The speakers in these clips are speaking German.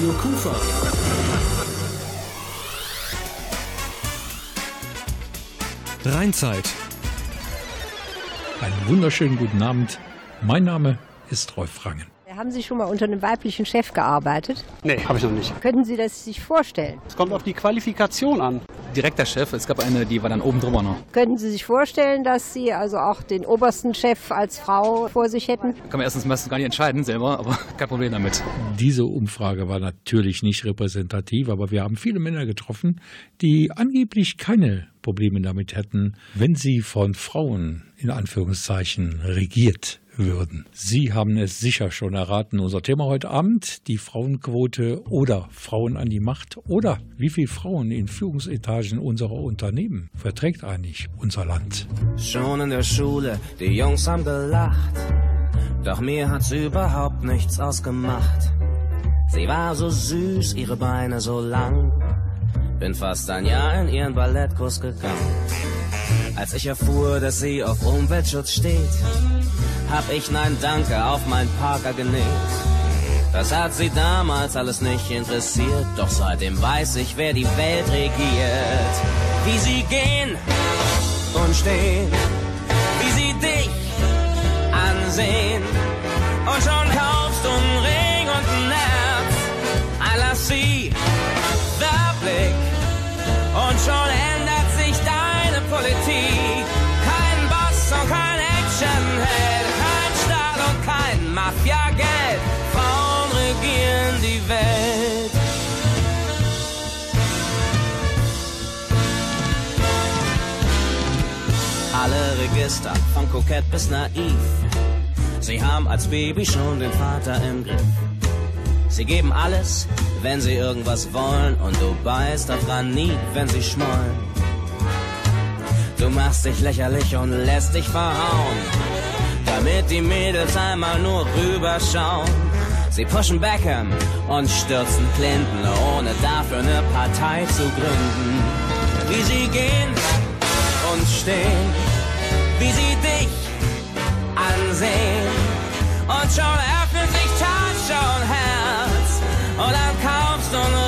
Radio Kufa. Rheinzeit. Einen wunderschönen guten Abend. Mein Name ist Rolf Rangen. Haben Sie schon mal unter einem weiblichen Chef gearbeitet? Nee, habe ich noch nicht. Könnten Sie das sich vorstellen? Es kommt auf die Qualifikation an. Direkter Chef, es gab eine, die war dann oben drüber noch. Könnten Sie sich vorstellen, dass Sie also auch den obersten Chef als Frau vor sich hätten? Kann man erstens meistens gar nicht entscheiden selber, aber kein Problem damit. Diese Umfrage war natürlich nicht repräsentativ, aber wir haben viele Männer getroffen, die angeblich keine Probleme damit hätten, wenn sie von Frauen in Anführungszeichen regiert würden. Sie haben es sicher schon erraten. Unser Thema heute Abend, die Frauenquote oder Frauen an die Macht oder wie viele Frauen in Führungsetagen unserer Unternehmen verträgt eigentlich unser Land. Schon in der Schule, die Jungs haben gelacht. Doch mir hat's überhaupt nichts ausgemacht. Sie war so süß, ihre Beine so lang. Bin fast ein Jahr in ihren Ballettkurs gegangen. Als ich erfuhr, dass sie auf Umweltschutz steht, hab ich Nein Danke auf mein Parker genäht. Das hat sie damals alles nicht interessiert, doch seitdem weiß ich, wer die Welt regiert. Wie sie gehen und stehen, wie sie dich ansehen. Und schon kaufst du einen Ring und ein Herz. I love sie, der Blick. Und schon Politik. Kein Boss und kein Actionheld, kein Stahl und kein Mafia-Geld. Frauen regieren die Welt. Alle Register, von kokett bis naiv. Sie haben als Baby schon den Vater im Griff. Sie geben alles, wenn sie irgendwas wollen, und du beißt auf Granit, wenn sie schmollen. Du machst dich lächerlich und lässt dich verhauen, damit die Mädels einmal nur rüberschauen. Sie pushen Beckham und stürzen Clinton, ohne dafür eine Partei zu gründen. Wie sie gehen und stehen, wie sie dich ansehen. Und schon öffnet sich Tasche und Herz. Und dann kaufst du einen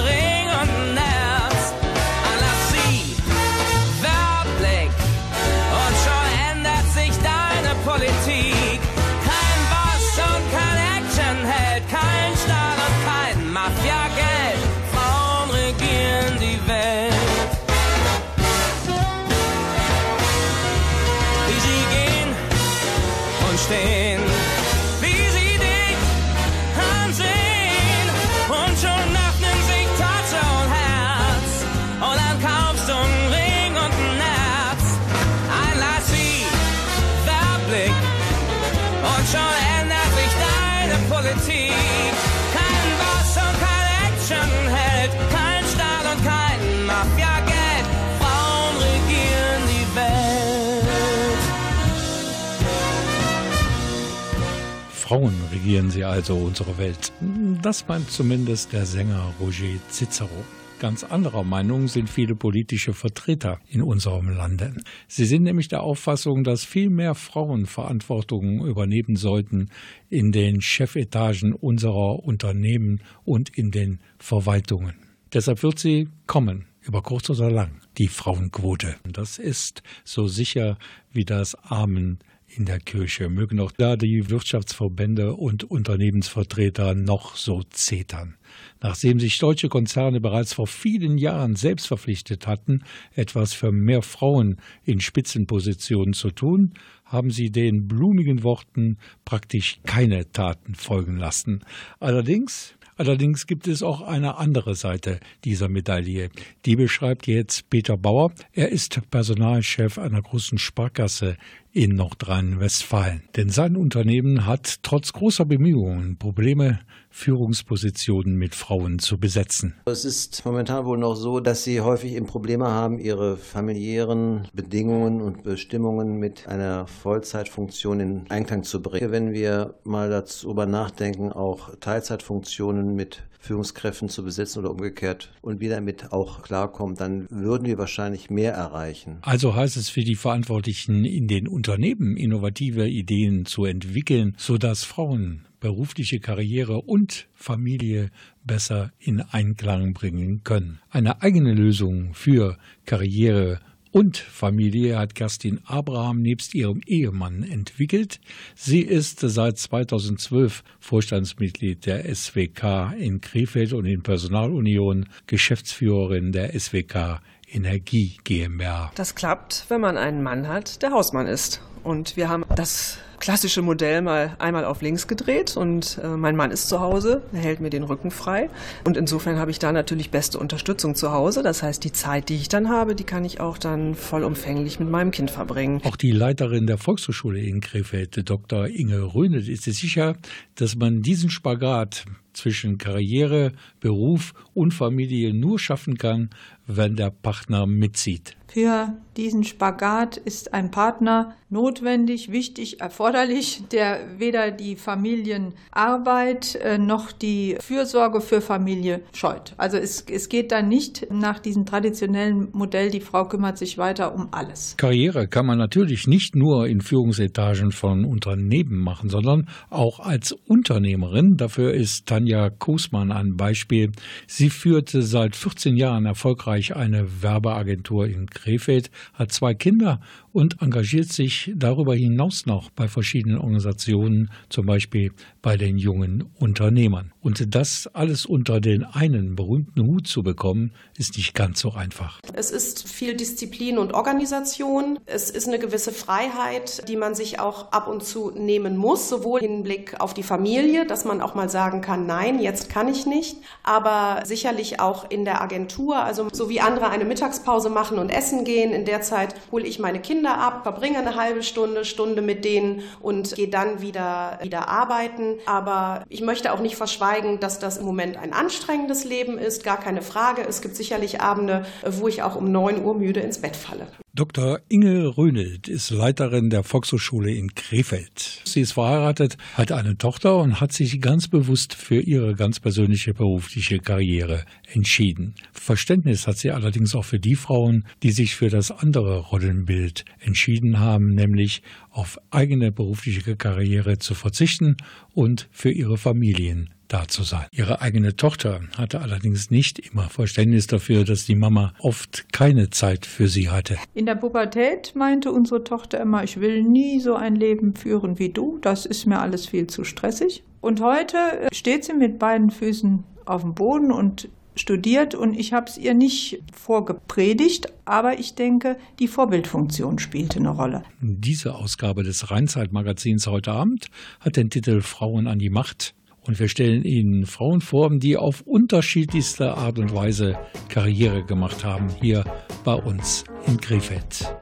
Frauen regieren sie also unsere Welt. Das meint zumindest der Sänger Roger Cicero. Ganz anderer Meinung sind viele politische Vertreter in unserem Lande. Sie sind nämlich der Auffassung, dass viel mehr Frauen Verantwortung übernehmen sollten in den Chefetagen unserer Unternehmen und in den Verwaltungen. Deshalb wird sie kommen, über kurz oder lang, die Frauenquote. Das ist so sicher wie das Amen in der Kirche. Mögen auch da die Wirtschaftsverbände und Unternehmensvertreter noch so zetern. Nachdem sich deutsche Konzerne bereits vor vielen Jahren selbst verpflichtet hatten, etwas für mehr Frauen in Spitzenpositionen zu tun, haben sie den blumigen Worten praktisch keine Taten folgen lassen. Allerdings Allerdings gibt es auch eine andere Seite dieser Medaille. Die beschreibt jetzt Peter Bauer. Er ist Personalchef einer großen Sparkasse in Nordrhein-Westfalen. Denn sein Unternehmen hat trotz großer Bemühungen Probleme, Führungspositionen mit Frauen zu besetzen. Es ist momentan wohl noch so, dass sie häufig eben Probleme haben, ihre familiären Bedingungen und Bestimmungen mit einer Vollzeitfunktion in Einklang zu bringen. Wenn wir mal darüber nachdenken, auch Teilzeitfunktionen mit Führungskräften zu besetzen oder umgekehrt und wir damit auch klarkommen, dann würden wir wahrscheinlich mehr erreichen. Also heißt es für die Verantwortlichen in den Unternehmen, innovative Ideen zu entwickeln, sodass Frauen berufliche Karriere und Familie besser in Einklang bringen können. Eine eigene Lösung für Karriere und Familie hat Kerstin Abraham nebst ihrem Ehemann entwickelt. Sie ist seit 2012 Vorstandsmitglied der SWK in Krefeld und in Personalunion Geschäftsführerin der SWK Energie GmbH. Das klappt, wenn man einen Mann hat, der Hausmann ist. Und wir haben das klassische Modell mal einmal auf links gedreht und äh, mein Mann ist zu Hause, er hält mir den Rücken frei und insofern habe ich da natürlich beste Unterstützung zu Hause. Das heißt, die Zeit, die ich dann habe, die kann ich auch dann vollumfänglich mit meinem Kind verbringen. Auch die Leiterin der Volkshochschule in Krefeld, Dr. Inge Röhnet, ist sich sicher, dass man diesen Spagat zwischen Karriere, Beruf und Familie nur schaffen kann, wenn der Partner mitzieht. Für diesen Spagat ist ein Partner notwendig, wichtig, erforderlich, der weder die Familienarbeit äh, noch die Fürsorge für Familie scheut. Also es, es geht dann nicht nach diesem traditionellen Modell, die Frau kümmert sich weiter um alles. Karriere kann man natürlich nicht nur in Führungsetagen von Unternehmen machen, sondern auch als Unternehmerin. Dafür ist Tanja Kosmann ein Beispiel. Sie führte seit 14 Jahren erfolgreich eine Werbeagentur in Krefeld, hat zwei Kinder und engagiert sich darüber hinaus noch bei verschiedenen Organisationen, zum Beispiel bei den jungen Unternehmern. Und das alles unter den einen berühmten Hut zu bekommen, ist nicht ganz so einfach. Es ist viel Disziplin und Organisation. Es ist eine gewisse Freiheit, die man sich auch ab und zu nehmen muss, sowohl im Blick auf die Familie, dass man auch mal sagen kann, nein, jetzt kann ich nicht, aber sicherlich auch in der Agentur, also so wie andere eine Mittagspause machen und essen gehen, in der Zeit hole ich meine Kinder ab, verbringe eine halbe Stunde, Stunde mit denen und gehe dann wieder, wieder arbeiten. Aber ich möchte auch nicht verschweigen, dass das im Moment ein anstrengendes Leben ist, gar keine Frage. Es gibt sicherlich Abende, wo ich auch um 9 Uhr müde ins Bett falle. Dr. Inge Rönelt ist Leiterin der Volkshochschule in Krefeld. Sie ist verheiratet, hat eine Tochter und hat sich ganz bewusst für ihre ganz persönliche berufliche Karriere entschieden. Verständnis hat sie allerdings auch für die Frauen, die sich für das andere Rollenbild entschieden haben, nämlich auf eigene berufliche Karriere zu verzichten und für ihre Familien da zu sein. Ihre eigene Tochter hatte allerdings nicht immer Verständnis dafür, dass die Mama oft keine Zeit für sie hatte. In der Pubertät meinte unsere Tochter immer, ich will nie so ein Leben führen wie du, das ist mir alles viel zu stressig. Und heute steht sie mit beiden Füßen auf dem Boden und studiert und ich habe es ihr nicht vorgepredigt, aber ich denke, die Vorbildfunktion spielte eine Rolle. Diese Ausgabe des Rheinzeit-Magazins heute Abend hat den Titel Frauen an die Macht. Und wir stellen Ihnen Frauen vor, die auf unterschiedlichste Art und Weise Karriere gemacht haben, hier bei uns in Krefeld.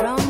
dream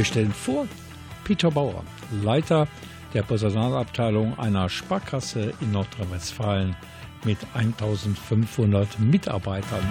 Wir stellen vor Peter Bauer, Leiter der Personalabteilung einer Sparkasse in Nordrhein-Westfalen mit 1500 Mitarbeitern.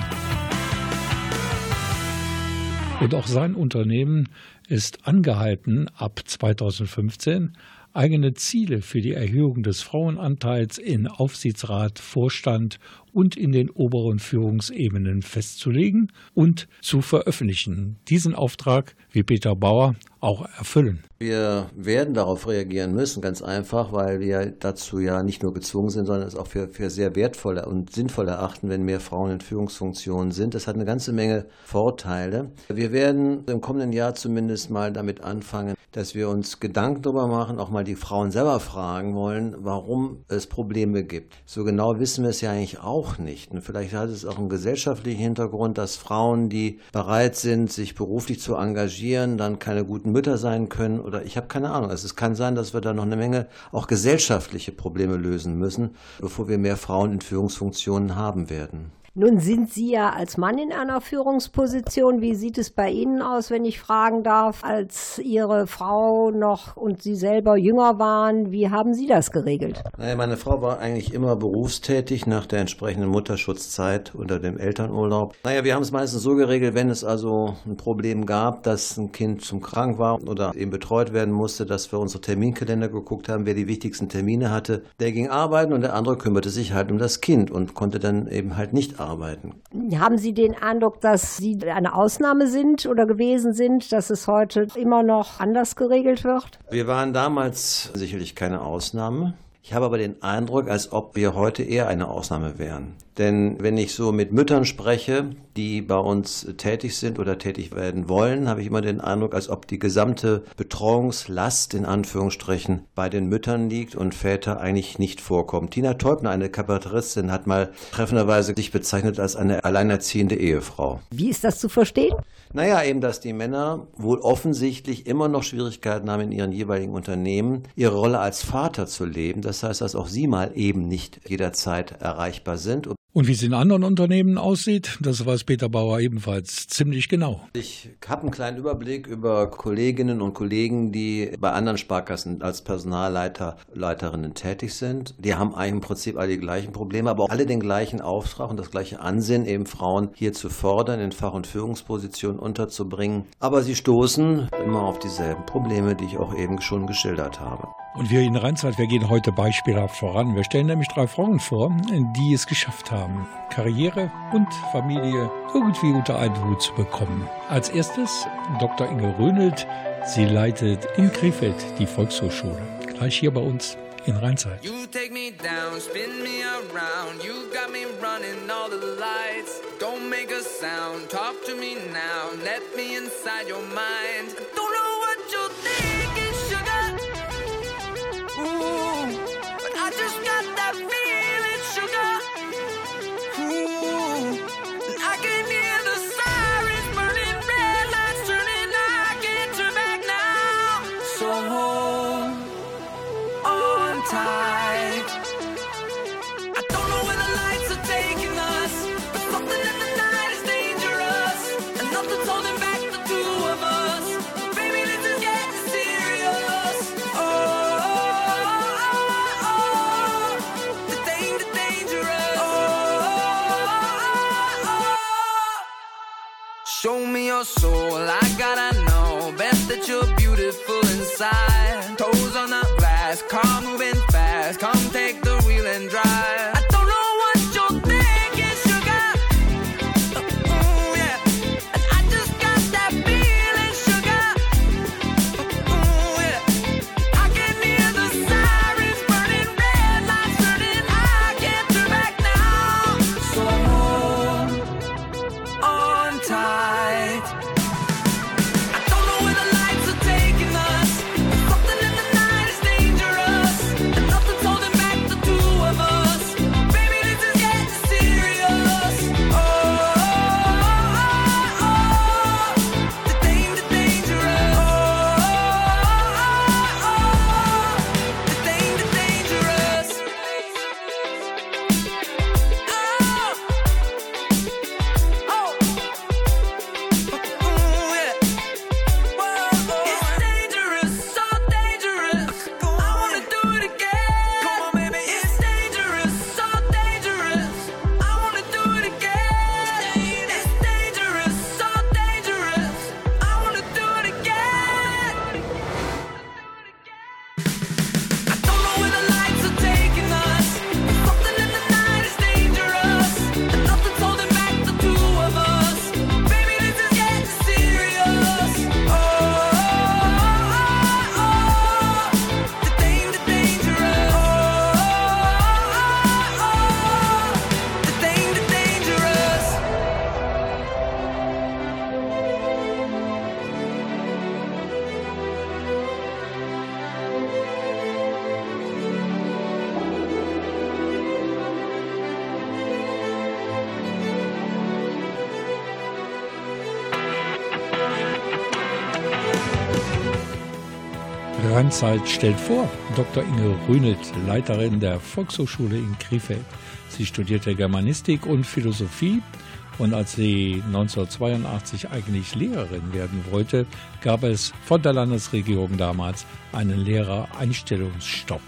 Und auch sein Unternehmen ist angehalten, ab 2015 eigene Ziele für die Erhöhung des Frauenanteils in Aufsichtsrat, Vorstand und in den oberen Führungsebenen festzulegen und zu veröffentlichen. Diesen Auftrag, wie Peter Bauer, auch erfüllen. Wir werden darauf reagieren müssen, ganz einfach, weil wir dazu ja nicht nur gezwungen sind, sondern es auch für, für sehr wertvoll und sinnvoll erachten, wenn mehr Frauen in Führungsfunktionen sind. Das hat eine ganze Menge Vorteile. Wir werden im kommenden Jahr zumindest mal damit anfangen, dass wir uns Gedanken darüber machen, auch mal die Frauen selber fragen wollen, warum es Probleme gibt. So genau wissen wir es ja eigentlich auch nicht. Und vielleicht hat es auch einen gesellschaftlichen Hintergrund, dass Frauen, die bereit sind, sich beruflich zu engagieren, dann keine guten Mütter sein können oder ich habe keine Ahnung. Also es kann sein, dass wir da noch eine Menge auch gesellschaftliche Probleme lösen müssen, bevor wir mehr Frauen in Führungsfunktionen haben werden. Nun sind Sie ja als Mann in einer Führungsposition. Wie sieht es bei Ihnen aus, wenn ich fragen darf, als Ihre Frau noch und Sie selber jünger waren? Wie haben Sie das geregelt? Naja, meine Frau war eigentlich immer berufstätig nach der entsprechenden Mutterschutzzeit unter dem Elternurlaub. Naja, wir haben es meistens so geregelt, wenn es also ein Problem gab, dass ein Kind zum krank war oder eben betreut werden musste, dass wir unsere Terminkalender geguckt haben, wer die wichtigsten Termine hatte. Der ging arbeiten und der andere kümmerte sich halt um das Kind und konnte dann eben halt nicht arbeiten. Haben Sie den Eindruck, dass Sie eine Ausnahme sind oder gewesen sind, dass es heute immer noch anders geregelt wird? Wir waren damals sicherlich keine Ausnahme. Ich habe aber den Eindruck, als ob wir heute eher eine Ausnahme wären. Denn wenn ich so mit Müttern spreche, die bei uns tätig sind oder tätig werden wollen, habe ich immer den Eindruck, als ob die gesamte Betreuungslast in Anführungsstrichen bei den Müttern liegt und Väter eigentlich nicht vorkommen. Tina Teubner, eine Kabarettistin, hat mal treffenderweise sich bezeichnet als eine alleinerziehende Ehefrau. Wie ist das zu verstehen? Naja, eben, dass die Männer wohl offensichtlich immer noch Schwierigkeiten haben, in ihren jeweiligen Unternehmen ihre Rolle als Vater zu leben. Das heißt, dass auch sie mal eben nicht jederzeit erreichbar sind. Und wie es in anderen Unternehmen aussieht, das weiß Peter Bauer ebenfalls ziemlich genau. Ich habe einen kleinen Überblick über Kolleginnen und Kollegen, die bei anderen Sparkassen als Personalleiter, Leiterinnen tätig sind. Die haben eigentlich im Prinzip alle die gleichen Probleme, aber auch alle den gleichen Auftrag und das gleiche Ansehen, eben Frauen hier zu fordern, in Fach- und Führungspositionen unterzubringen. Aber sie stoßen immer auf dieselben Probleme, die ich auch eben schon geschildert habe. Und wir in Rheinzeit, wir gehen heute beispielhaft voran. Wir stellen nämlich drei Frauen vor, die es geschafft haben, Karriere und Familie irgendwie unter einen Hut zu bekommen. Als erstes Dr. Inge Rönelt. Sie leitet in Krefeld die Volkshochschule. Gleich hier bei uns in Rheinzeit. You take me down, spin me around. You got me running all the lights. Don't make a sound, talk to me now. Let me inside your mind. Don't know I just got that feeling, sugar. Your soul, I gotta know. Best that you're beautiful inside. Toes on the glass, car moving fast. Come take the wheel and drive. Rheinzeit stellt vor Dr. Inge Rünelt, Leiterin der Volkshochschule in Krefeld. Sie studierte Germanistik und Philosophie und als sie 1982 eigentlich Lehrerin werden wollte, gab es von der Landesregierung damals einen Lehrereinstellungsstopp.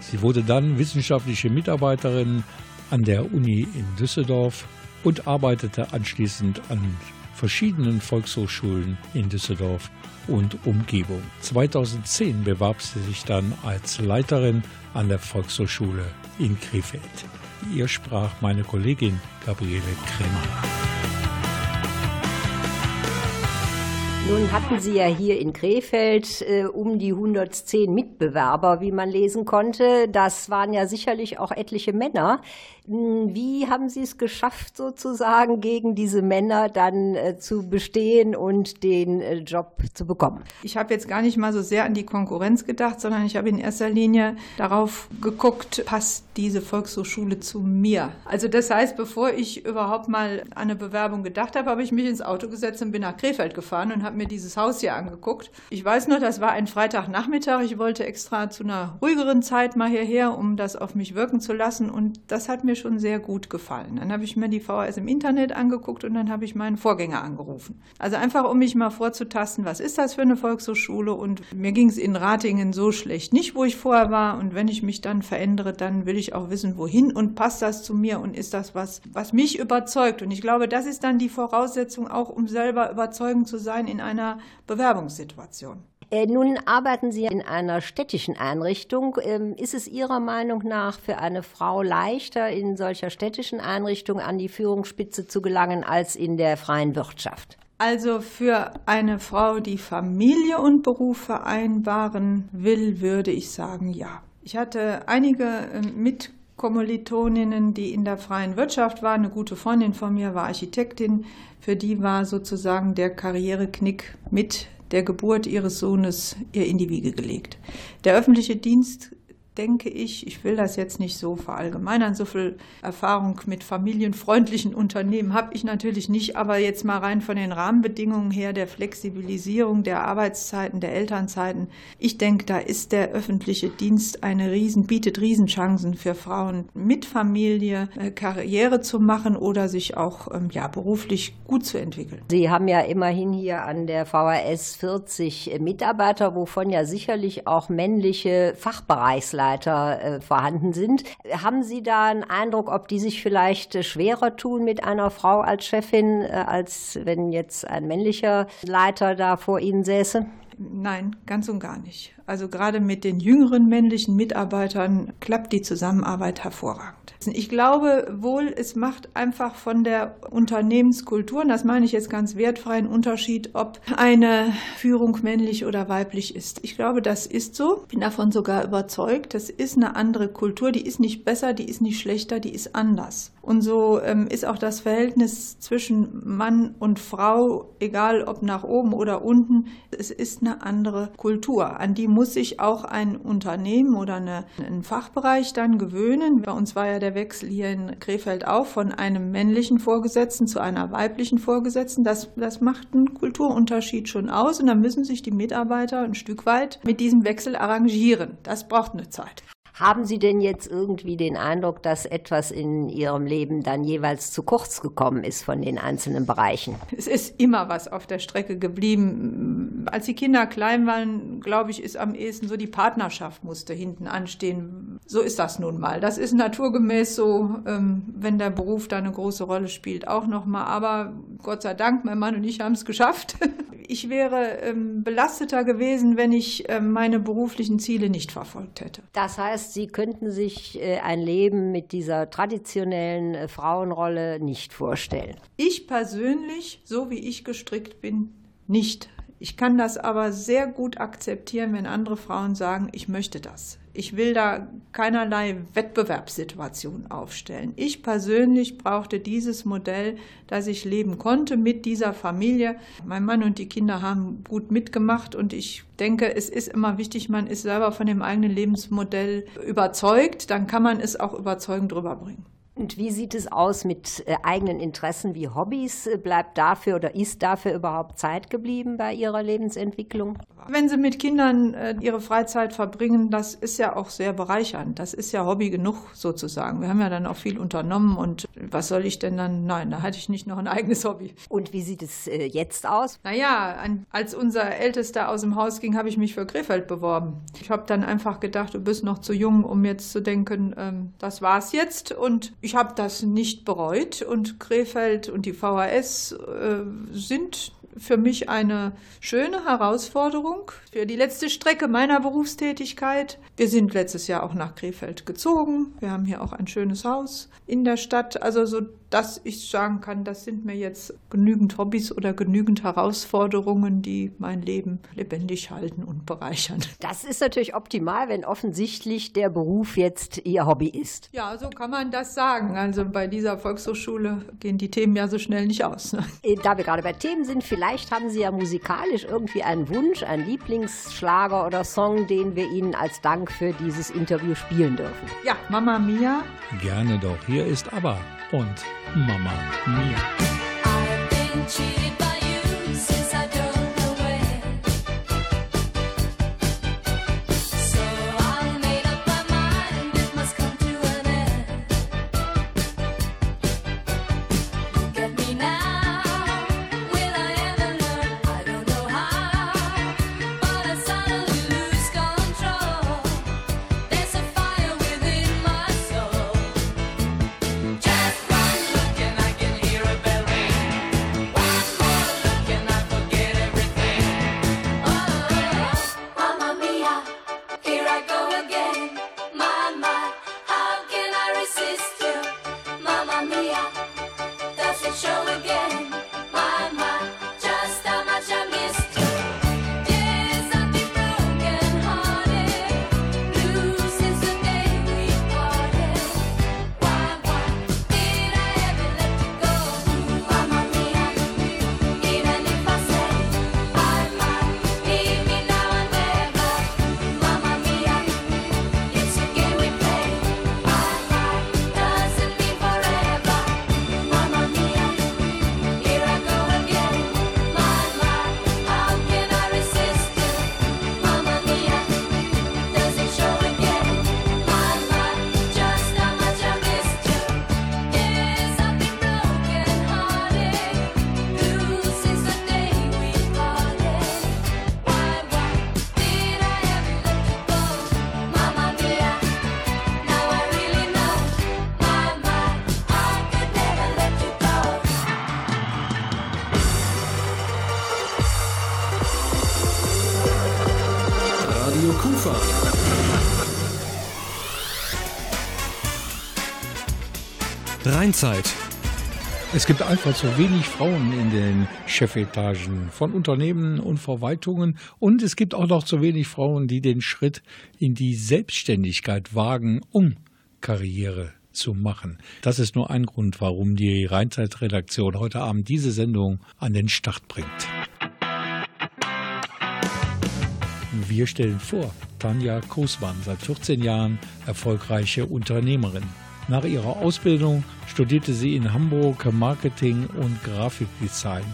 Sie wurde dann wissenschaftliche Mitarbeiterin an der Uni in Düsseldorf und arbeitete anschließend an verschiedenen Volkshochschulen in Düsseldorf und Umgebung. 2010 bewarb sie sich dann als Leiterin an der Volkshochschule in Krefeld. Ihr sprach meine Kollegin Gabriele Kremer. Nun hatten Sie ja hier in Krefeld äh, um die 110 Mitbewerber, wie man lesen konnte. Das waren ja sicherlich auch etliche Männer. Hm, wie haben Sie es geschafft, sozusagen gegen diese Männer dann äh, zu bestehen und den äh, Job zu bekommen? Ich habe jetzt gar nicht mal so sehr an die Konkurrenz gedacht, sondern ich habe in erster Linie darauf geguckt, passt diese Volkshochschule zu mir? Also das heißt, bevor ich überhaupt mal an eine Bewerbung gedacht habe, habe ich mich ins Auto gesetzt und bin nach Krefeld gefahren und habe mir dieses Haus hier angeguckt. Ich weiß nur, das war ein Freitagnachmittag. Ich wollte extra zu einer ruhigeren Zeit mal hierher, um das auf mich wirken zu lassen. Und das hat mir schon sehr gut gefallen. Dann habe ich mir die VHS im Internet angeguckt und dann habe ich meinen Vorgänger angerufen. Also einfach, um mich mal vorzutasten, was ist das für eine Volkshochschule? Und mir ging es in Ratingen so schlecht nicht, wo ich vorher war. Und wenn ich mich dann verändere, dann will ich auch wissen, wohin und passt das zu mir und ist das was, was mich überzeugt. Und ich glaube, das ist dann die Voraussetzung auch, um selber überzeugend zu sein in einer Bewerbungssituation. Äh, nun arbeiten Sie in einer städtischen Einrichtung. Ähm, ist es Ihrer Meinung nach für eine Frau leichter, in solcher städtischen Einrichtung an die Führungsspitze zu gelangen, als in der freien Wirtschaft? Also für eine Frau, die Familie und Beruf vereinbaren will, würde ich sagen, ja. Ich hatte einige ähm, mit Kommilitoninnen, die in der freien Wirtschaft waren. Eine gute Freundin von mir war Architektin. Für die war sozusagen der Karriereknick mit der Geburt ihres Sohnes ihr in die Wiege gelegt. Der öffentliche Dienst denke ich, ich will das jetzt nicht so verallgemeinern, so viel Erfahrung mit familienfreundlichen Unternehmen habe ich natürlich nicht, aber jetzt mal rein von den Rahmenbedingungen her, der Flexibilisierung der Arbeitszeiten, der Elternzeiten, ich denke, da ist der öffentliche Dienst eine Riesen, bietet Riesenchancen für Frauen mit Familie äh, Karriere zu machen oder sich auch ähm, ja, beruflich gut zu entwickeln. Sie haben ja immerhin hier an der VHS 40 Mitarbeiter, wovon ja sicherlich auch männliche Fachbereichsleiter Mitarbeiter äh, vorhanden sind. Haben Sie da einen Eindruck, ob die sich vielleicht äh, schwerer tun mit einer Frau als Chefin, äh, als wenn jetzt ein männlicher Leiter da vor Ihnen säße? Nein, ganz und gar nicht. Also gerade mit den jüngeren männlichen Mitarbeitern klappt die Zusammenarbeit hervorragend. Ich glaube wohl, es macht einfach von der Unternehmenskultur, und das meine ich jetzt ganz wertfrei, einen Unterschied, ob eine Führung männlich oder weiblich ist. Ich glaube, das ist so. Bin davon sogar überzeugt. Das ist eine andere Kultur. Die ist nicht besser, die ist nicht schlechter, die ist anders. Und so ähm, ist auch das Verhältnis zwischen Mann und Frau, egal ob nach oben oder unten, es ist eine andere Kultur. An die muss sich auch ein Unternehmen oder eine, ein Fachbereich dann gewöhnen. Bei uns war ja der Wechsel hier in Krefeld auch von einem männlichen Vorgesetzten zu einer weiblichen Vorgesetzten. Das, das macht einen Kulturunterschied schon aus und da müssen sich die Mitarbeiter ein Stück weit mit diesem Wechsel arrangieren. Das braucht eine Zeit. Haben Sie denn jetzt irgendwie den Eindruck, dass etwas in Ihrem Leben dann jeweils zu kurz gekommen ist von den einzelnen Bereichen? Es ist immer was auf der Strecke geblieben. Als die Kinder klein waren, glaube ich, ist am ehesten so die Partnerschaft musste hinten anstehen. So ist das nun mal. Das ist naturgemäß so, ähm, wenn der Beruf da eine große Rolle spielt, auch nochmal. Aber Gott sei Dank, mein Mann und ich haben es geschafft. Ich wäre ähm, belasteter gewesen, wenn ich ähm, meine beruflichen Ziele nicht verfolgt hätte. Das heißt, heißt, Sie könnten sich äh, ein Leben mit dieser traditionellen äh, Frauenrolle nicht vorstellen. Ich persönlich, so wie ich gestrickt bin, nicht. Ich kann das aber sehr gut akzeptieren, wenn andere Frauen sagen, ich möchte das. Ich will da keinerlei Wettbewerbssituation aufstellen. Ich persönlich brauchte dieses Modell, dass ich leben konnte mit dieser Familie. Mein Mann und die Kinder haben gut mitgemacht und ich denke, es ist immer wichtig, man ist selber von dem eigenen Lebensmodell überzeugt, dann kann man es auch überzeugend rüberbringen. Und wie sieht es aus mit äh, eigenen Interessen wie Hobbys? Bleibt dafür oder ist dafür überhaupt Zeit geblieben bei Ihrer Lebensentwicklung? Wenn Sie mit Kindern äh, ihre Freizeit verbringen, das ist ja auch sehr bereichernd. Das ist ja Hobby genug sozusagen. Wir haben ja dann auch viel unternommen und was soll ich denn dann? Nein, da hatte ich nicht noch ein eigenes Hobby. Und wie sieht es äh, jetzt aus? Naja, als unser Ältester aus dem Haus ging, habe ich mich für Krefeld beworben. Ich habe dann einfach gedacht, du bist noch zu jung, um jetzt zu denken, ähm, das war's jetzt. Und ich habe das nicht bereut. Und Krefeld und die VHS äh, sind für mich eine schöne Herausforderung für die letzte Strecke meiner Berufstätigkeit. Wir sind letztes Jahr auch nach Krefeld gezogen. Wir haben hier auch ein schönes Haus in der Stadt. Also so dass ich sagen kann, das sind mir jetzt genügend Hobbys oder genügend Herausforderungen, die mein Leben lebendig halten und bereichern. Das ist natürlich optimal, wenn offensichtlich der Beruf jetzt Ihr Hobby ist. Ja, so kann man das sagen. Also bei dieser Volkshochschule gehen die Themen ja so schnell nicht aus. Ne? Äh, da wir gerade bei Themen sind, vielleicht haben Sie ja musikalisch irgendwie einen Wunsch, einen Lieblingsschlager oder Song, den wir Ihnen als Dank für dieses Interview spielen dürfen. Ja, Mama Mia. Gerne doch. Hier ist aber und Mama Mia. show again. Rheinzeit. Es gibt einfach zu wenig Frauen in den Chefetagen von Unternehmen und Verwaltungen und es gibt auch noch zu wenig Frauen, die den Schritt in die Selbstständigkeit wagen, um Karriere zu machen. Das ist nur ein Grund, warum die Rheinzeit-Redaktion heute Abend diese Sendung an den Start bringt. Wir stellen vor, Tanja Kosmann, seit 14 Jahren erfolgreiche Unternehmerin. Nach ihrer Ausbildung studierte sie in Hamburg Marketing und Grafikdesign.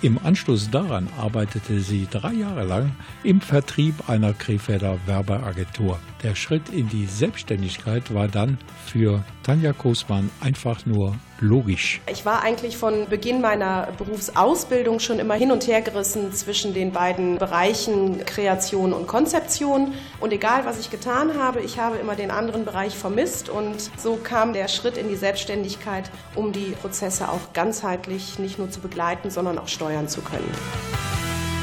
Im Anschluss daran arbeitete sie drei Jahre lang im Vertrieb einer Krefelder Werbeagentur. Der Schritt in die Selbstständigkeit war dann für Tanja Kosmann einfach nur logisch. Ich war eigentlich von Beginn meiner Berufsausbildung schon immer hin und her gerissen zwischen den beiden Bereichen Kreation und Konzeption. Und egal, was ich getan habe, ich habe immer den anderen Bereich vermisst. Und so kam der Schritt in die Selbstständigkeit, um die Prozesse auch ganzheitlich nicht nur zu begleiten, sondern auch steuern zu können.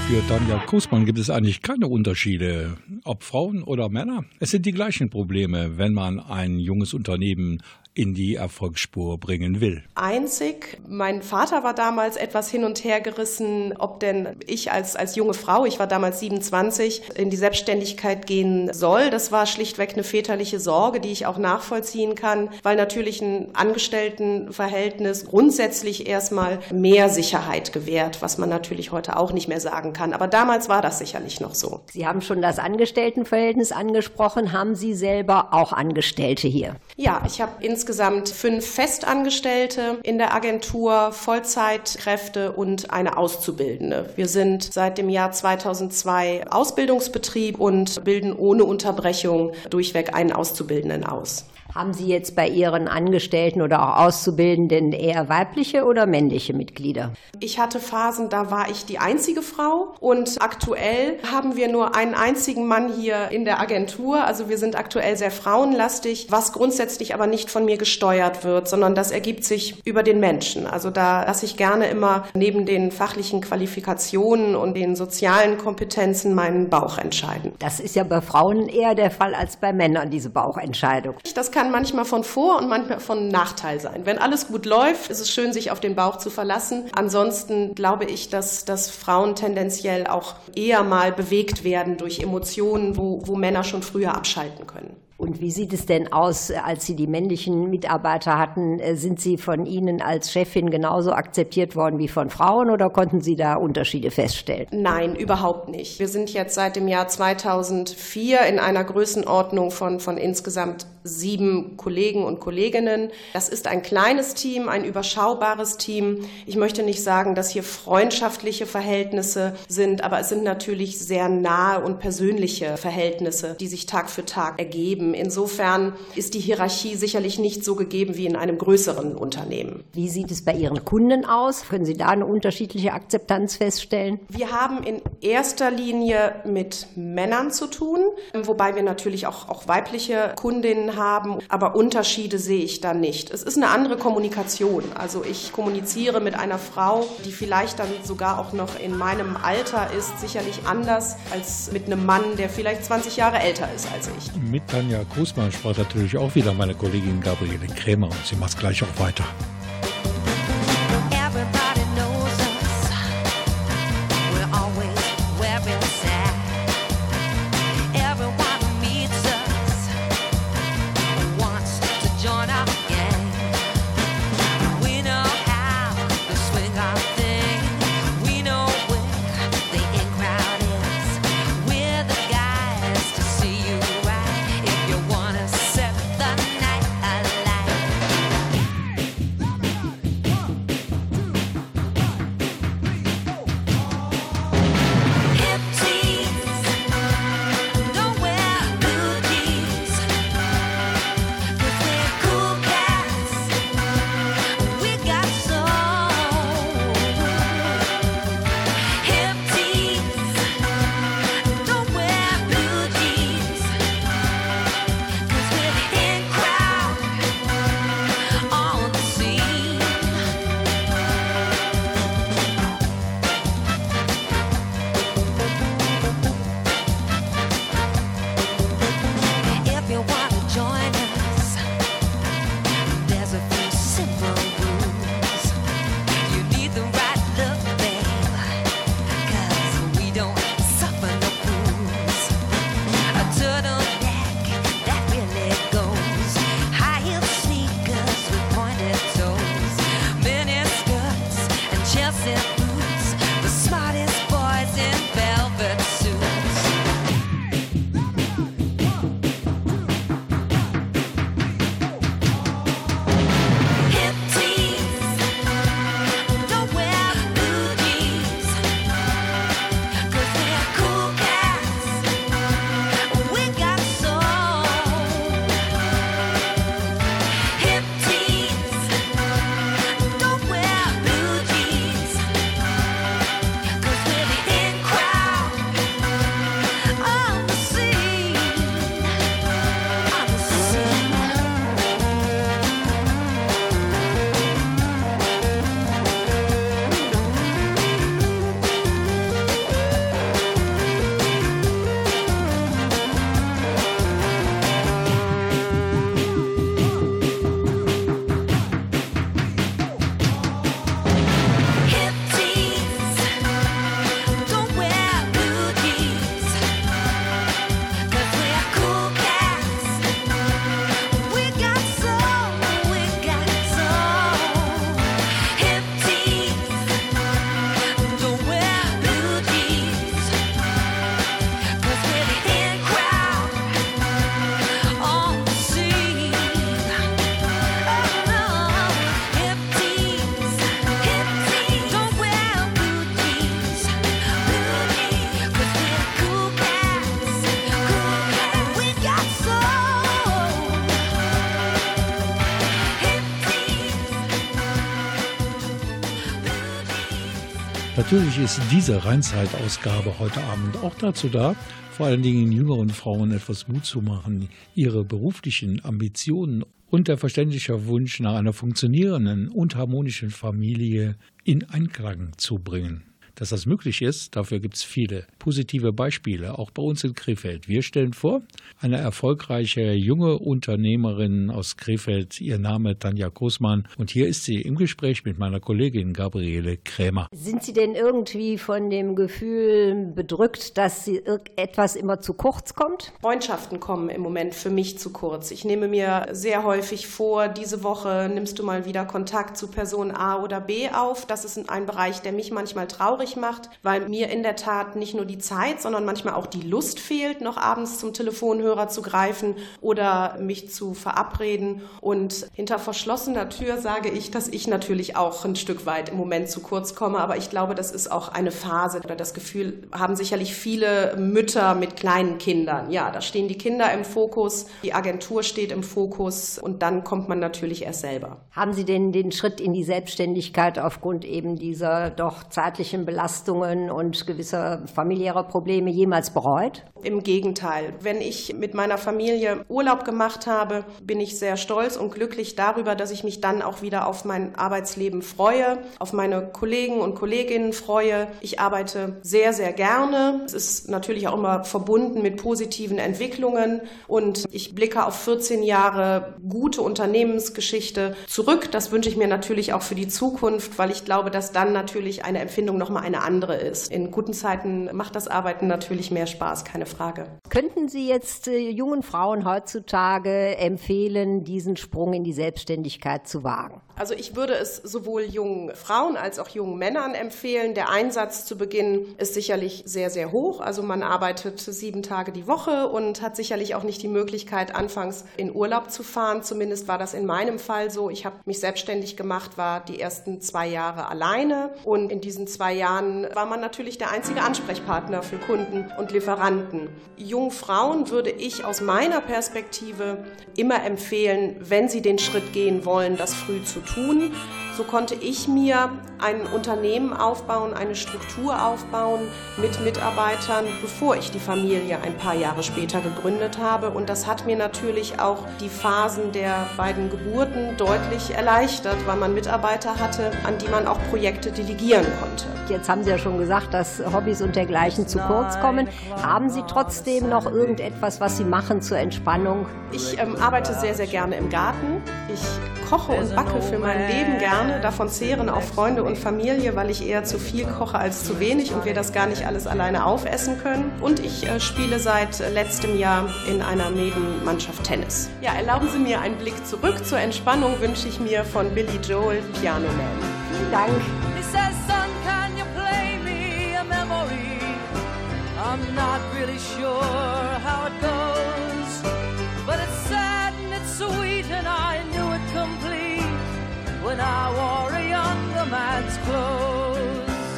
Für Daniel Kußmann gibt es eigentlich keine Unterschiede, ob Frauen oder Männer. Es sind die gleichen Probleme, wenn man ein junges Unternehmen in die Erfolgsspur bringen will. Einzig, mein Vater war damals etwas hin und her gerissen, ob denn ich als, als junge Frau, ich war damals 27, in die Selbstständigkeit gehen soll. Das war schlichtweg eine väterliche Sorge, die ich auch nachvollziehen kann, weil natürlich ein Angestelltenverhältnis grundsätzlich erstmal mehr Sicherheit gewährt, was man natürlich heute auch nicht mehr sagen kann. Aber damals war das sicherlich noch so. Sie haben schon das Angestelltenverhältnis angesprochen. Haben Sie selber auch Angestellte hier? Ja, ich habe insgesamt insgesamt fünf Festangestellte in der Agentur, Vollzeitkräfte und eine Auszubildende. Wir sind seit dem Jahr 2002 Ausbildungsbetrieb und bilden ohne Unterbrechung durchweg einen Auszubildenden aus. Haben Sie jetzt bei Ihren Angestellten oder auch Auszubildenden eher weibliche oder männliche Mitglieder? Ich hatte Phasen, da war ich die einzige Frau und aktuell haben wir nur einen einzigen Mann hier in der Agentur. Also wir sind aktuell sehr frauenlastig, was grundsätzlich aber nicht von mir gesteuert wird, sondern das ergibt sich über den Menschen. Also da lasse ich gerne immer neben den fachlichen Qualifikationen und den sozialen Kompetenzen meinen Bauch entscheiden. Das ist ja bei Frauen eher der Fall als bei Männern, diese Bauchentscheidung. Das kann kann manchmal von Vor- und manchmal von Nachteil sein. Wenn alles gut läuft, ist es schön, sich auf den Bauch zu verlassen. Ansonsten glaube ich, dass, dass Frauen tendenziell auch eher mal bewegt werden durch Emotionen, wo, wo Männer schon früher abschalten können. Und wie sieht es denn aus, als Sie die männlichen Mitarbeiter hatten? Sind Sie von Ihnen als Chefin genauso akzeptiert worden wie von Frauen oder konnten Sie da Unterschiede feststellen? Nein, überhaupt nicht. Wir sind jetzt seit dem Jahr 2004 in einer Größenordnung von, von insgesamt sieben Kollegen und Kolleginnen. Das ist ein kleines Team, ein überschaubares Team. Ich möchte nicht sagen, dass hier freundschaftliche Verhältnisse sind, aber es sind natürlich sehr nahe und persönliche Verhältnisse, die sich Tag für Tag ergeben. Insofern ist die Hierarchie sicherlich nicht so gegeben wie in einem größeren Unternehmen. Wie sieht es bei Ihren Kunden aus? Können Sie da eine unterschiedliche Akzeptanz feststellen? Wir haben in erster Linie mit Männern zu tun, wobei wir natürlich auch, auch weibliche Kundinnen haben, aber Unterschiede sehe ich da nicht. Es ist eine andere Kommunikation. Also ich kommuniziere mit einer Frau, die vielleicht dann sogar auch noch in meinem Alter ist, sicherlich anders als mit einem Mann, der vielleicht 20 Jahre älter ist als ich. Mit Tanja Anja Großmann sprach natürlich auch wieder meine Kollegin Gabriele Krämer und sie macht gleich auch weiter. Natürlich ist diese Rheinzeit-Ausgabe heute Abend auch dazu da, vor allen Dingen jüngeren Frauen etwas Mut zu machen, ihre beruflichen Ambitionen und der verständliche Wunsch nach einer funktionierenden und harmonischen Familie in Einklang zu bringen. Dass das möglich ist, dafür gibt es viele positive Beispiele, auch bei uns in Krefeld. Wir stellen vor, eine erfolgreiche junge Unternehmerin aus Krefeld, ihr Name Tanja Großmann. Und hier ist sie im Gespräch mit meiner Kollegin Gabriele Krämer. Sind Sie denn irgendwie von dem Gefühl bedrückt, dass Sie etwas immer zu kurz kommt? Freundschaften kommen im Moment für mich zu kurz. Ich nehme mir sehr häufig vor, diese Woche nimmst du mal wieder Kontakt zu Person A oder B auf. Das ist ein Bereich, der mich manchmal traurig traurig macht, weil mir in der Tat nicht nur die Zeit, sondern manchmal auch die Lust fehlt, noch abends zum Telefonhörer zu greifen oder mich zu verabreden. Und hinter verschlossener Tür sage ich, dass ich natürlich auch ein Stück weit im Moment zu kurz komme. Aber ich glaube, das ist auch eine Phase oder das Gefühl haben sicherlich viele Mütter mit kleinen Kindern. Ja, da stehen die Kinder im Fokus, die Agentur steht im Fokus und dann kommt man natürlich erst selber. Haben Sie denn den Schritt in die Selbstständigkeit aufgrund eben dieser doch zeitlichen Belastungen Belastungen und gewisser familiärer Probleme jemals bereut? Im Gegenteil. Wenn ich mit meiner Familie Urlaub gemacht habe, bin ich sehr stolz und glücklich darüber, dass ich mich dann auch wieder auf mein Arbeitsleben freue, auf meine Kollegen und Kolleginnen freue. Ich arbeite sehr, sehr gerne. Es ist natürlich auch immer verbunden mit positiven Entwicklungen und ich blicke auf 14 Jahre gute Unternehmensgeschichte zurück. Das wünsche ich mir natürlich auch für die Zukunft, weil ich glaube, dass dann natürlich eine Empfindung nochmal eine andere ist. In guten Zeiten macht das Arbeiten natürlich mehr Spaß, keine Frage. Könnten Sie jetzt äh, jungen Frauen heutzutage empfehlen, diesen Sprung in die Selbstständigkeit zu wagen? Also ich würde es sowohl jungen Frauen als auch jungen Männern empfehlen. Der Einsatz zu Beginn ist sicherlich sehr, sehr hoch. Also man arbeitet sieben Tage die Woche und hat sicherlich auch nicht die Möglichkeit, anfangs in Urlaub zu fahren. Zumindest war das in meinem Fall so. Ich habe mich selbstständig gemacht, war die ersten zwei Jahre alleine und in diesen zwei Jahren war man natürlich der einzige Ansprechpartner für Kunden und Lieferanten. Jungen Frauen würde ich aus meiner Perspektive immer empfehlen, wenn sie den Schritt gehen wollen, das früh zu tun. So konnte ich mir ein Unternehmen aufbauen, eine Struktur aufbauen mit Mitarbeitern, bevor ich die Familie ein paar Jahre später gegründet habe. Und das hat mir natürlich auch die Phasen der beiden Geburten deutlich erleichtert, weil man Mitarbeiter hatte, an die man auch Projekte delegieren konnte. Jetzt haben Sie ja schon gesagt, dass Hobbys und dergleichen zu kurz kommen. Haben Sie trotzdem noch irgendetwas, was Sie machen zur Entspannung? Ich ähm, arbeite sehr, sehr gerne im Garten. Ich koche und backe für mein Leben gerne. Davon zehren auch Freunde und Familie, weil ich eher zu viel koche als zu wenig und wir das gar nicht alles alleine aufessen können. Und ich äh, spiele seit letztem Jahr in einer Mädenmannschaft Tennis. Ja, erlauben Sie mir einen Blick zurück. Zur Entspannung wünsche ich mir von Billy Joel Piano Man. Vielen Dank. I'm not really sure how it goes, but it's sad and it's sweet, and I when I wore a younger man's clothes.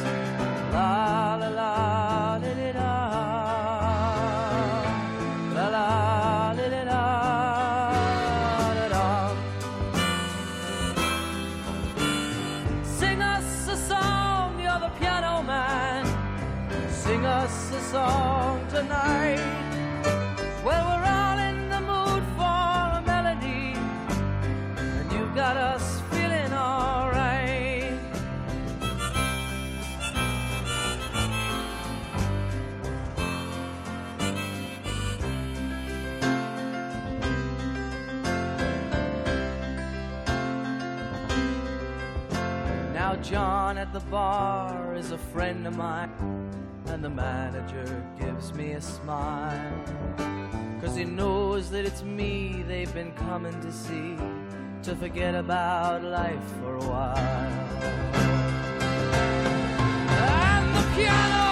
La la la, li, li, la. La la, la, la, la. Sing us a song, you're the piano man. Sing us a song tonight. Well, we're all in the mood for a melody, and you got us John at the bar is a friend of mine, and the manager gives me a smile. Cause he knows that it's me they've been coming to see to forget about life for a while. And the piano,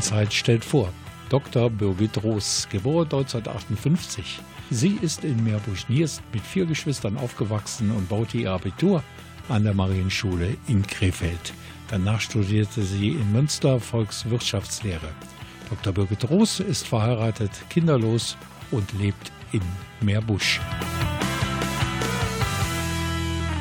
Rheinzeit stellt vor Dr. Birgit Roos, geboren 1958. Sie ist in Meerbusch-Nierst mit vier Geschwistern aufgewachsen und baute ihr Abitur an der Marienschule in Krefeld. Danach studierte sie in Münster Volkswirtschaftslehre. Dr. Birgit Roos ist verheiratet, kinderlos und lebt in Meerbusch.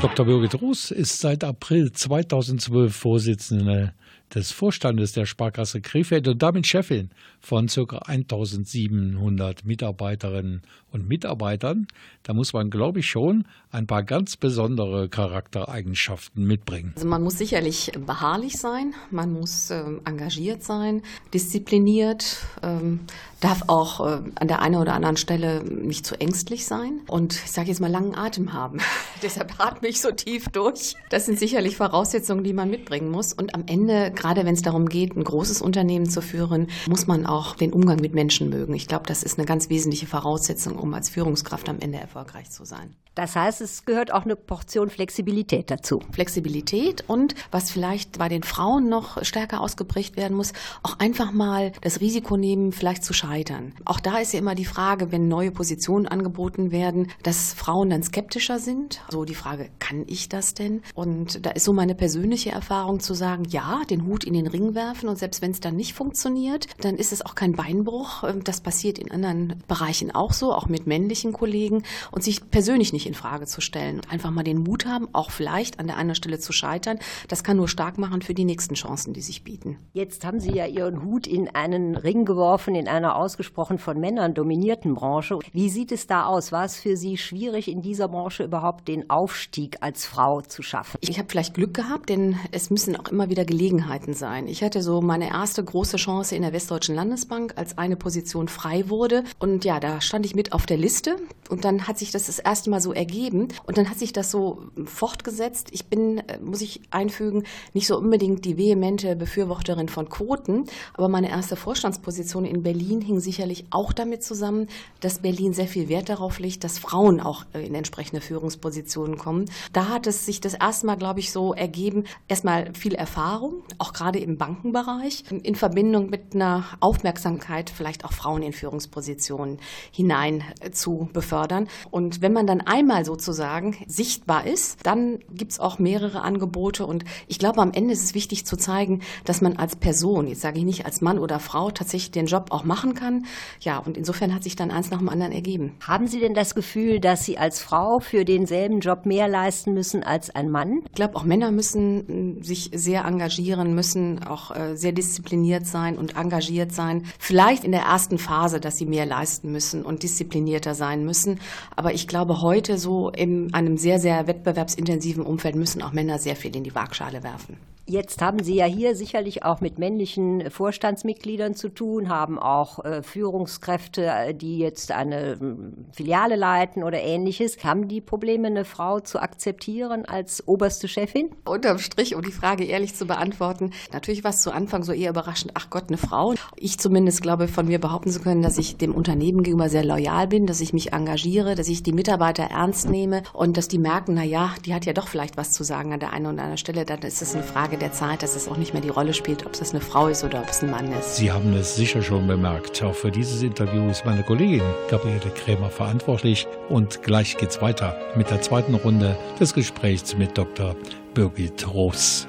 Dr. Birgit Roos ist seit April 2012 Vorsitzende des Vorstandes der Sparkasse Krefeld und damit Chefin von ca. 1700 Mitarbeiterinnen und Mitarbeitern. Da muss man, glaube ich, schon ein paar ganz besondere Charaktereigenschaften mitbringen. Also man muss sicherlich beharrlich sein, man muss äh, engagiert sein, diszipliniert, ähm, darf auch äh, an der einen oder anderen Stelle nicht zu ängstlich sein und ich sage jetzt mal langen Atem haben. Deshalb atme ich so tief durch. Das sind sicherlich Voraussetzungen, die man mitbringen muss und am Ende gerade wenn es darum geht, ein großes Unternehmen zu führen, muss man auch den Umgang mit Menschen mögen. Ich glaube, das ist eine ganz wesentliche Voraussetzung, um als Führungskraft am Ende erfolgreich zu sein. Das heißt, es gehört auch eine Portion Flexibilität dazu. Flexibilität und was vielleicht bei den Frauen noch stärker ausgeprägt werden muss, auch einfach mal das Risiko nehmen, vielleicht zu scheitern. Auch da ist ja immer die Frage, wenn neue Positionen angeboten werden, dass Frauen dann skeptischer sind. So die Frage, kann ich das denn? Und da ist so meine persönliche Erfahrung zu sagen, ja, den Hut in den Ring werfen und selbst wenn es dann nicht funktioniert, dann ist es auch kein Beinbruch. Das passiert in anderen Bereichen auch so, auch mit männlichen Kollegen und sich persönlich nicht in Frage zu stellen. Einfach mal den Mut haben, auch vielleicht an der einen Stelle zu scheitern. Das kann nur stark machen für die nächsten Chancen, die sich bieten. Jetzt haben Sie ja Ihren Hut in einen Ring geworfen in einer ausgesprochen von Männern dominierten Branche. Wie sieht es da aus? War es für Sie schwierig, in dieser Branche überhaupt den Aufstieg als Frau zu schaffen? Ich habe vielleicht Glück gehabt, denn es müssen auch immer wieder Gelegenheiten sein. Ich hatte so meine erste große Chance in der Westdeutschen Landesbank, als eine Position frei wurde. Und ja, da stand ich mit auf der Liste. Und dann hat sich das das erste Mal so ergeben. Und dann hat sich das so fortgesetzt. Ich bin, äh, muss ich einfügen, nicht so unbedingt die vehemente Befürworterin von Quoten, aber meine erste Vorstandsposition in Berlin hing sicherlich auch damit zusammen, dass Berlin sehr viel Wert darauf legt, dass Frauen auch äh, in entsprechende Führungspositionen kommen. Da hat es sich das erste Mal, glaube ich, so ergeben, erstmal viel Erfahrung, auch gerade im Bankenbereich, in Verbindung mit einer Aufmerksamkeit, vielleicht auch Frauen in Führungspositionen hinein äh, zu befördern. Und wenn man dann einmal einmal sozusagen sichtbar ist, dann gibt es auch mehrere Angebote. Und ich glaube, am Ende ist es wichtig zu zeigen, dass man als Person, jetzt sage ich nicht als Mann oder Frau, tatsächlich den Job auch machen kann. Ja, und insofern hat sich dann eins nach dem anderen ergeben. Haben Sie denn das Gefühl, dass Sie als Frau für denselben Job mehr leisten müssen als ein Mann? Ich glaube, auch Männer müssen sich sehr engagieren, müssen auch äh, sehr diszipliniert sein und engagiert sein. Vielleicht in der ersten Phase, dass sie mehr leisten müssen und disziplinierter sein müssen. Aber ich glaube, heute so in einem sehr, sehr wettbewerbsintensiven Umfeld müssen auch Männer sehr viel in die Waagschale werfen. Jetzt haben Sie ja hier sicherlich auch mit männlichen Vorstandsmitgliedern zu tun, haben auch äh, Führungskräfte, äh, die jetzt eine hm, Filiale leiten oder ähnliches. Haben die Probleme, eine Frau zu akzeptieren als oberste Chefin? Unterm Strich, um die Frage ehrlich zu beantworten, natürlich war es zu Anfang so eher überraschend, ach Gott, eine Frau. Ich zumindest glaube, von mir behaupten zu können, dass ich dem Unternehmen gegenüber sehr loyal bin, dass ich mich engagiere, dass ich die Mitarbeiter ernst nehme und dass die merken, na ja, die hat ja doch vielleicht was zu sagen an der einen oder anderen Stelle. Dann ist es eine Frage der Zeit, dass es auch nicht mehr die Rolle spielt, ob es eine Frau ist oder ob es ein Mann ist. Sie haben es sicher schon bemerkt. Auch für dieses Interview ist meine Kollegin Gabriele Krämer verantwortlich. Und gleich geht's weiter mit der zweiten Runde des Gesprächs mit Dr. Birgit Roos.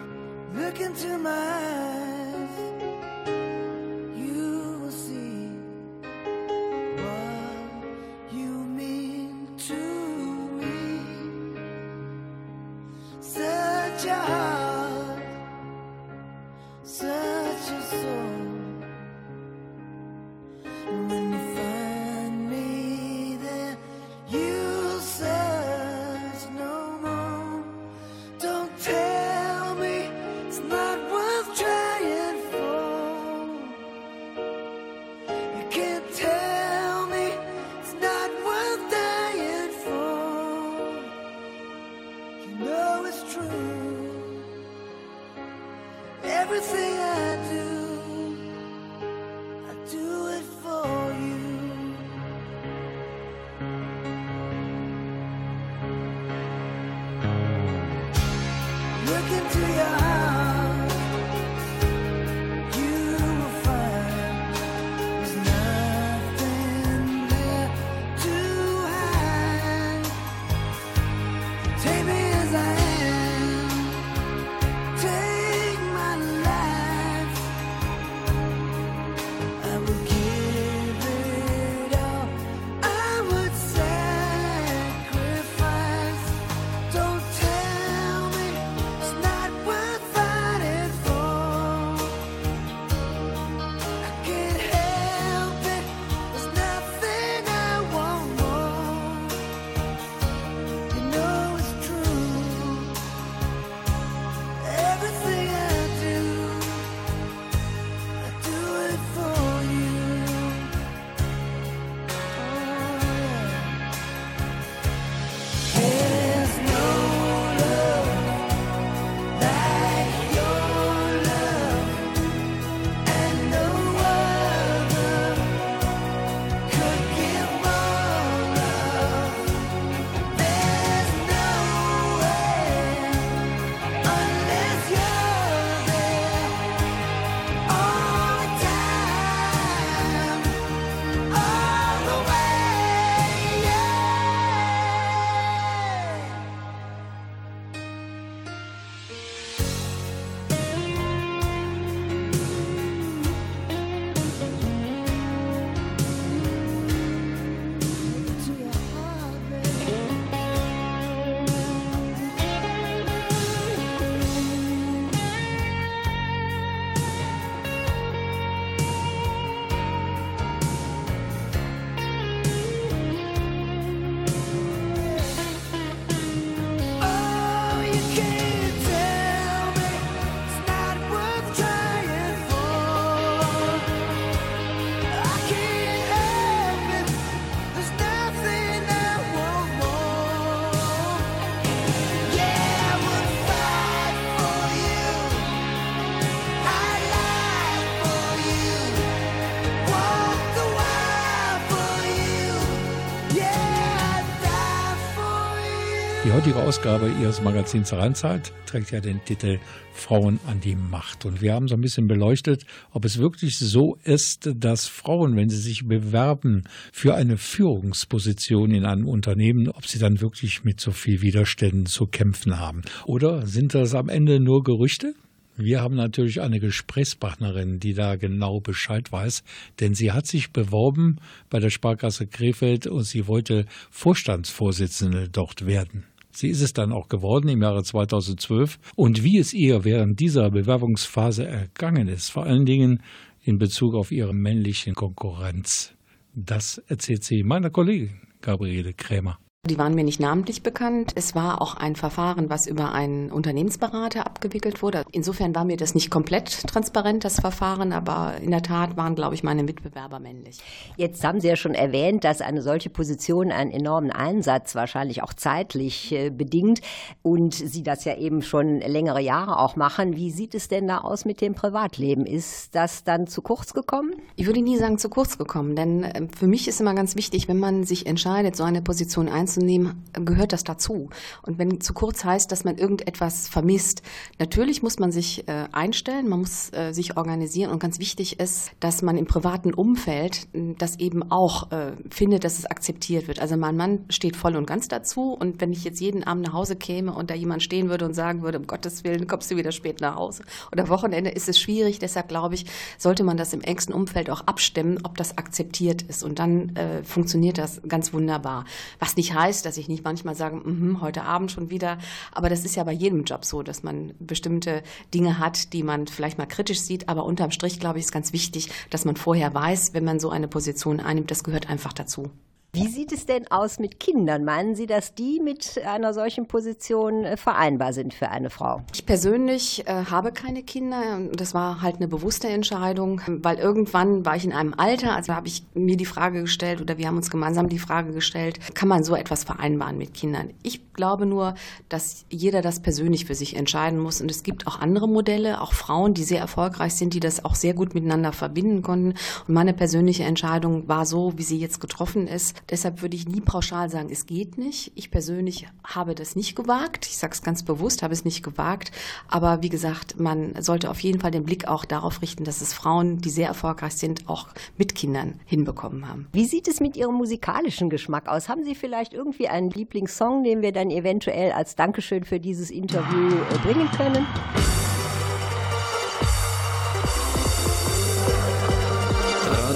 Die heutige Ausgabe Ihres Magazins Rheinzeit trägt ja den Titel Frauen an die Macht. Und wir haben so ein bisschen beleuchtet, ob es wirklich so ist, dass Frauen, wenn sie sich bewerben für eine Führungsposition in einem Unternehmen, ob sie dann wirklich mit so viel Widerständen zu kämpfen haben. Oder sind das am Ende nur Gerüchte? Wir haben natürlich eine Gesprächspartnerin, die da genau Bescheid weiß, denn sie hat sich beworben bei der Sparkasse Krefeld und sie wollte Vorstandsvorsitzende dort werden. Sie ist es dann auch geworden im Jahre 2012. Und wie es ihr während dieser Bewerbungsphase ergangen ist, vor allen Dingen in Bezug auf ihre männliche Konkurrenz, das erzählt sie meiner Kollegin Gabriele Krämer. Die waren mir nicht namentlich bekannt. Es war auch ein Verfahren, was über einen Unternehmensberater abgewickelt wurde. Insofern war mir das nicht komplett transparent, das Verfahren, aber in der Tat waren, glaube ich, meine Mitbewerber männlich. Jetzt haben Sie ja schon erwähnt, dass eine solche Position einen enormen Einsatz wahrscheinlich auch zeitlich äh, bedingt und Sie das ja eben schon längere Jahre auch machen. Wie sieht es denn da aus mit dem Privatleben? Ist das dann zu kurz gekommen? Ich würde nie sagen zu kurz gekommen, denn äh, für mich ist immer ganz wichtig, wenn man sich entscheidet, so eine Position einzunehmen, anzunehmen, gehört das dazu. Und wenn zu kurz heißt, dass man irgendetwas vermisst, natürlich muss man sich äh, einstellen, man muss äh, sich organisieren und ganz wichtig ist, dass man im privaten Umfeld das eben auch äh, findet, dass es akzeptiert wird. Also mein Mann steht voll und ganz dazu und wenn ich jetzt jeden Abend nach Hause käme und da jemand stehen würde und sagen würde, um Gottes Willen, kommst du wieder spät nach Hause oder Wochenende, ist es schwierig. Deshalb glaube ich, sollte man das im engsten Umfeld auch abstimmen, ob das akzeptiert ist und dann funktioniert das ganz wunderbar. Was nicht heißt, heißt, dass ich nicht manchmal sage, mm heute Abend schon wieder. Aber das ist ja bei jedem Job so, dass man bestimmte Dinge hat, die man vielleicht mal kritisch sieht. Aber unterm Strich, glaube ich, ist ganz wichtig, dass man vorher weiß, wenn man so eine Position einnimmt, das gehört einfach dazu. Wie sieht es denn aus mit Kindern? Meinen Sie, dass die mit einer solchen Position äh, vereinbar sind für eine Frau? Ich persönlich äh, habe keine Kinder. Das war halt eine bewusste Entscheidung, weil irgendwann war ich in einem Alter, also habe ich mir die Frage gestellt oder wir haben uns gemeinsam die Frage gestellt, kann man so etwas vereinbaren mit Kindern? Ich glaube nur, dass jeder das persönlich für sich entscheiden muss. Und es gibt auch andere Modelle, auch Frauen, die sehr erfolgreich sind, die das auch sehr gut miteinander verbinden konnten. Und meine persönliche Entscheidung war so, wie sie jetzt getroffen ist. Deshalb würde ich nie pauschal sagen, es geht nicht. Ich persönlich habe das nicht gewagt. Ich sage es ganz bewusst, habe es nicht gewagt. Aber wie gesagt, man sollte auf jeden Fall den Blick auch darauf richten, dass es Frauen, die sehr erfolgreich sind, auch mit Kindern hinbekommen haben. Wie sieht es mit Ihrem musikalischen Geschmack aus? Haben Sie vielleicht irgendwie einen Lieblingssong, den wir dann eventuell als Dankeschön für dieses Interview äh, bringen können?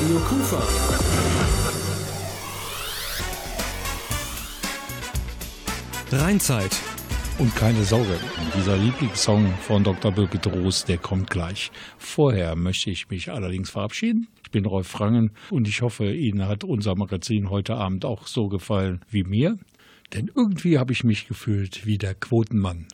Radio Kufa. Rheinzeit. Und keine Sorge, dieser Lieblingssong von Dr. Birgit Roos, der kommt gleich. Vorher möchte ich mich allerdings verabschieden. Ich bin Rolf Frangen und ich hoffe, Ihnen hat unser Magazin heute Abend auch so gefallen wie mir. Denn irgendwie habe ich mich gefühlt wie der Quotenmann.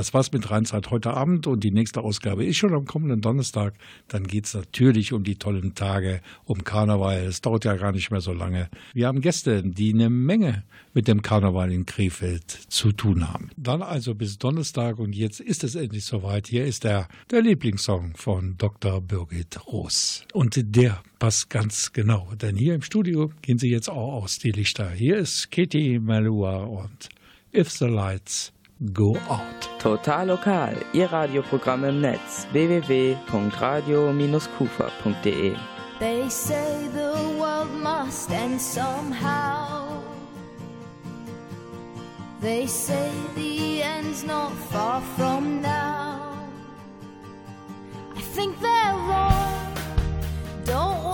Das war's mit Rheinzeit heute Abend und die nächste Ausgabe ist schon am kommenden Donnerstag. Dann geht's natürlich um die tollen Tage, um Karneval. Es dauert ja gar nicht mehr so lange. Wir haben Gäste, die eine Menge mit dem Karneval in Krefeld zu tun haben. Dann also bis Donnerstag und jetzt ist es endlich soweit. Hier ist der, der Lieblingssong von Dr. Birgit Roos. Und der passt ganz genau, denn hier im Studio gehen sie jetzt auch aus, die Lichter. Hier ist Katie Malua und If the Lights Go Out. Total lokal, Ihr Radioprogramm im Netz www.radio-kufa.de. They say the world must end somehow. They say the end's not far from now. I think they're wrong. Don't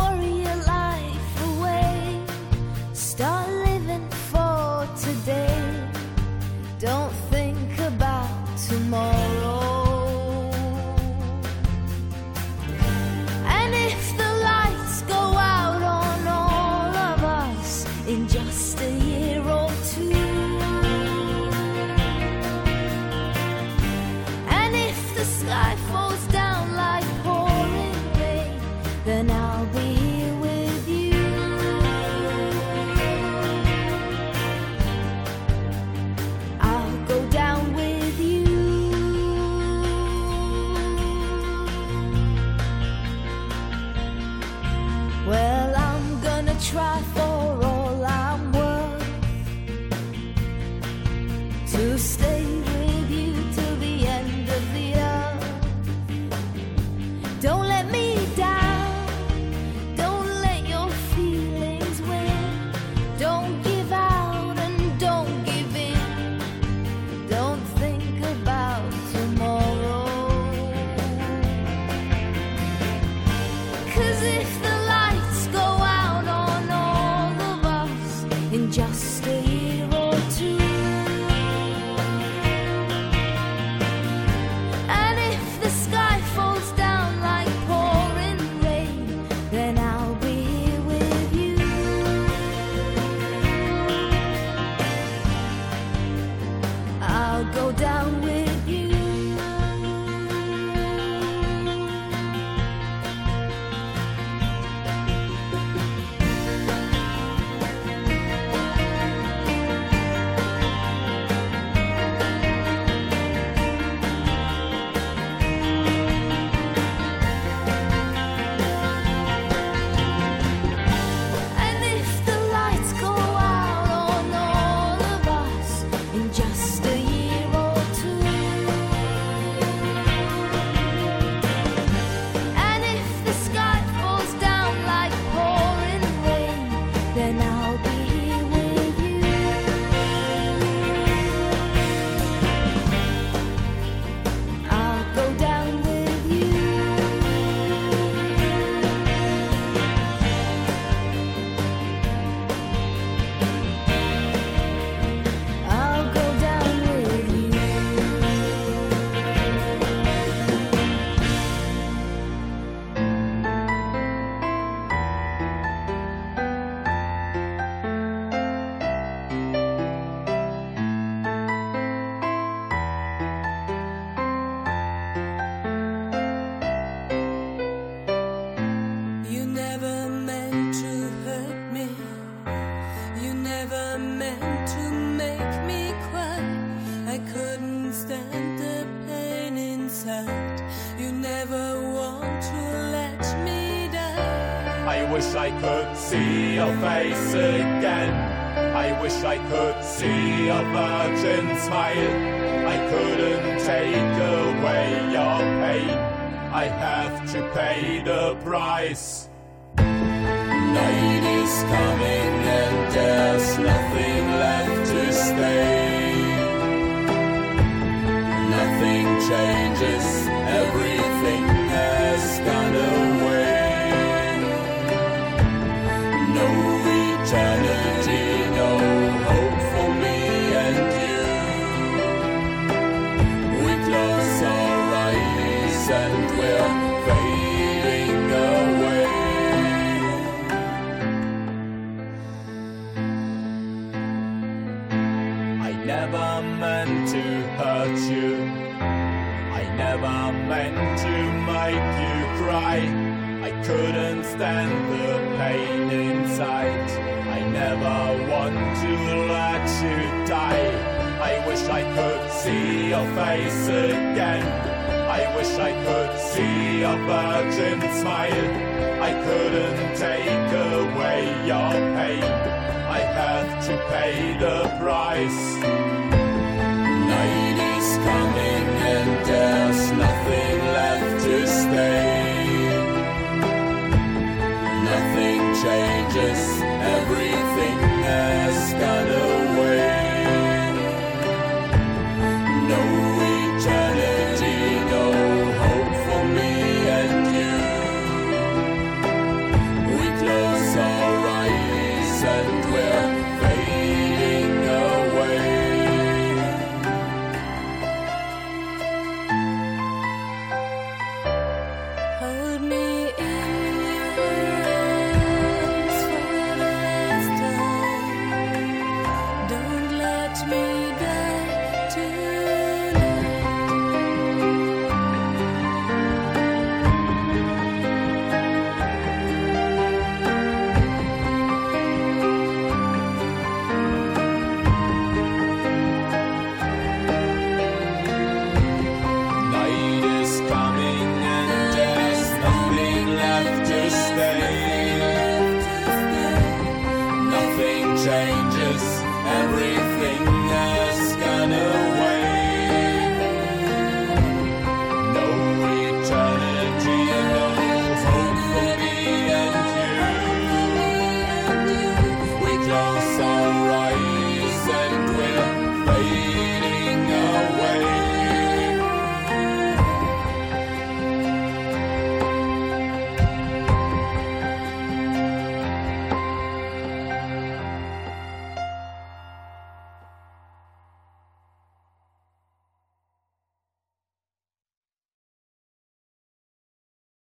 wish I could see your face again. I wish I could see a virgin smile. I couldn't take away your pain. I have to pay the price. Night is coming and there's nothing left to stay. Nothing changes, couldn't stand the pain inside. I never want to let you die. I wish I could see your face again. I wish I could see your virgin smile. I couldn't take away your pain. I have to pay the price. Night is coming and there's nothing